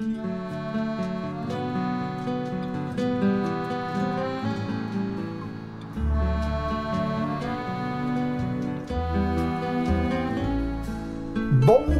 Bom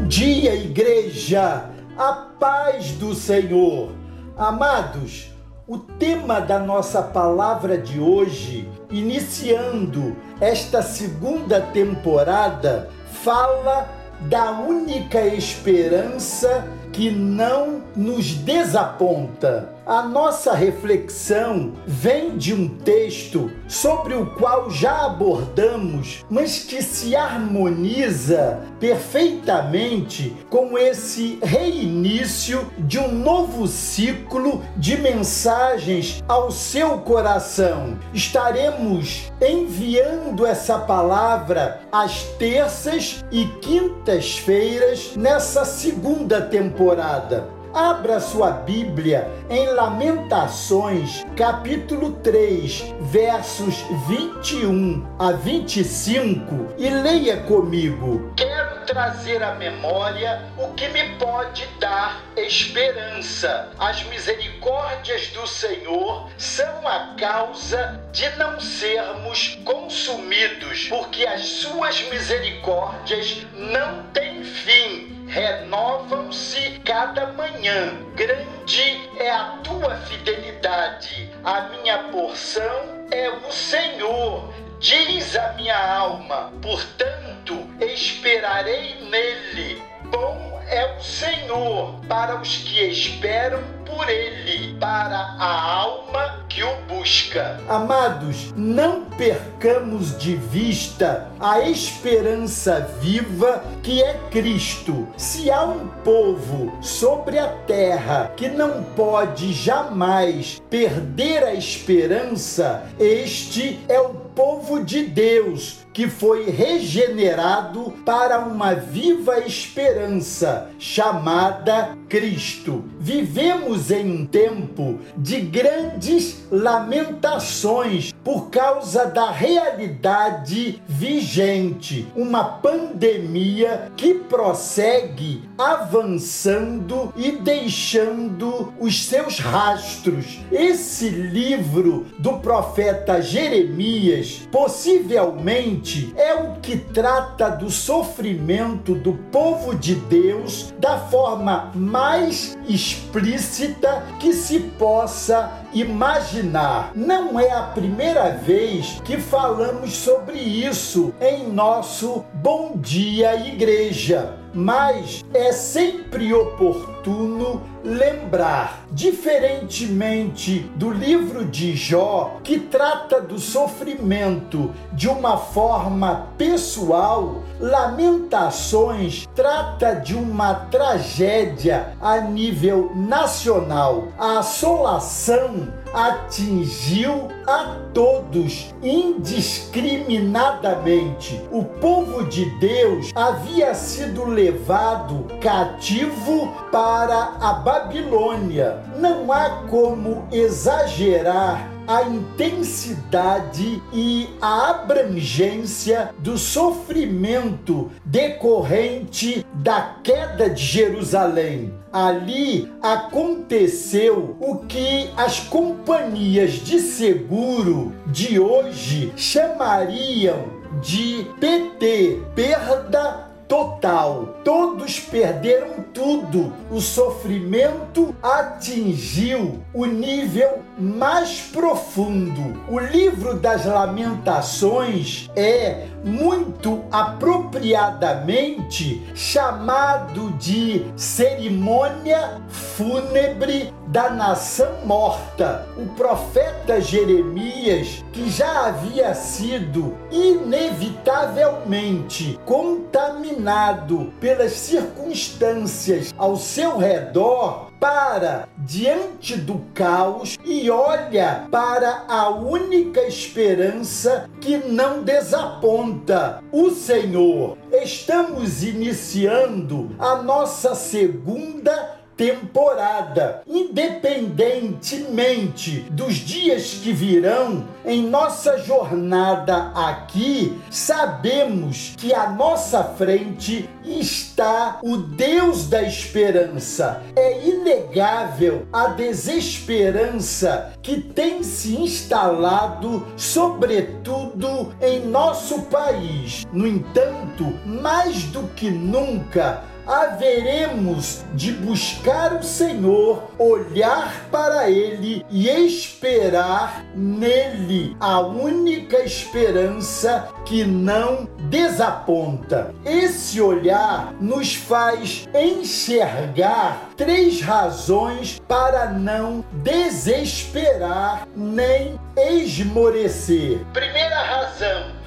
dia, igreja! A paz do Senhor! Amados, o tema da nossa palavra de hoje, iniciando esta segunda temporada, fala da única esperança que não nos desaponta. A nossa reflexão vem de um texto sobre o qual já abordamos, mas que se harmoniza perfeitamente com esse reinício de um novo ciclo de mensagens ao seu coração. Estaremos enviando essa palavra às terças e quintas-feiras nessa segunda temporada. Abra sua Bíblia em Lamentações, capítulo 3, versos 21 a 25 e leia comigo. Quero trazer à memória o que me pode dar esperança. As misericórdias do Senhor são a causa de não sermos consumidos, porque as suas misericórdias não têm fim renovam-se cada manhã. Grande é a tua fidelidade. A minha porção é o Senhor, diz a minha alma. Portanto, esperarei nele. Bom é o Senhor para os que esperam por ele, para a alma que o busca. Amados, não percamos de vista a esperança viva que é Cristo. Se há um povo sobre a terra que não pode jamais perder a esperança, este é o povo de Deus que foi regenerado para uma viva esperança chamada Cristo. Vivemos em um tempo de grandes lamentações por causa da realidade vigente, uma pandemia que prossegue avançando e deixando os seus rastros. Esse livro do profeta Jeremias possivelmente é o que trata do sofrimento do povo de Deus da forma mais explícita que se possa imaginar. Não é a primeira vez que falamos sobre isso em nosso Bom Dia Igreja mas é sempre oportuno lembrar, diferentemente do livro de Jó, que trata do sofrimento de uma forma pessoal, Lamentações trata de uma tragédia a nível nacional. A assolação atingiu a todos indiscriminadamente. O povo de Deus havia sido levado cativo para a Babilônia. Não há como exagerar a intensidade e a abrangência do sofrimento decorrente da queda de Jerusalém. Ali aconteceu o que as companhias de seguro de hoje chamariam de PT, perda total. Todos perderam tudo. O sofrimento atingiu o nível mais profundo. O livro das Lamentações é muito apropriadamente chamado de cerimônia fúnebre da nação morta. O profeta Jeremias, que já havia sido inevitavelmente contaminado pelas circunstâncias ao seu redor, para diante do caos e olha para a única esperança que não desaponta, o Senhor. Estamos iniciando a nossa segunda temporada. Independentemente dos dias que virão, em nossa jornada aqui, sabemos que à nossa frente está o Deus da esperança. É inegável a desesperança que tem se instalado, sobretudo em nosso país. No entanto, mais do que nunca, haveremos de buscar o Senhor, olhar para Ele e esperar nele a única esperança que não desaponta. Esse olhar nos faz enxergar três razões para não desesperar nem esmorecer. Primeira razão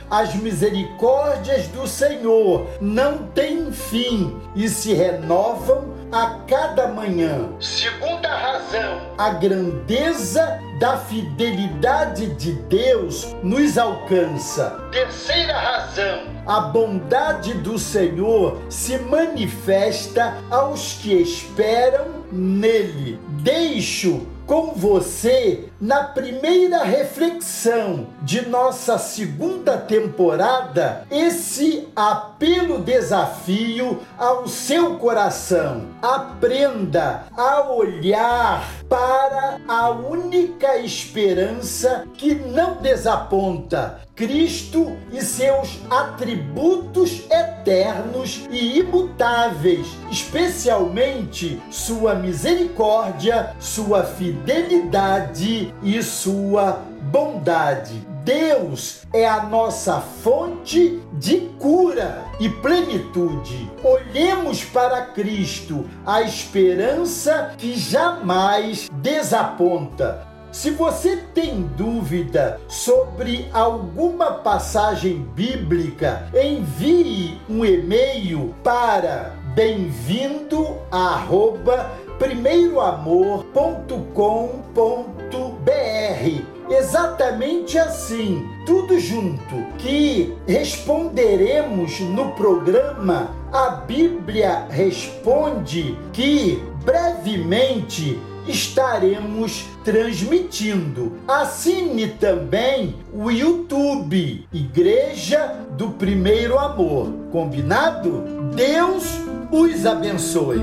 as misericórdias do Senhor não têm fim e se renovam a cada manhã. Segunda razão, a grandeza da fidelidade de Deus nos alcança. Terceira razão, a bondade do Senhor se manifesta aos que esperam nele. Deixo com você na primeira reflexão de nossa segunda temporada esse apelo desafio ao seu coração. Aprenda a olhar para a única esperança que não desaponta, Cristo e seus atributos eternos e imutáveis, especialmente sua misericórdia, sua fidelidade e sua bondade. Deus é a nossa fonte de cura e plenitude. Olhemos para Cristo, a esperança que jamais desaponta. Se você tem dúvida sobre alguma passagem bíblica, envie um e-mail para bem-vindo primeiroamor.com.br exatamente assim, tudo junto, que responderemos no programa A Bíblia Responde, que brevemente estaremos transmitindo. Assine também o YouTube Igreja do Primeiro Amor. Combinado? Deus os abençoe.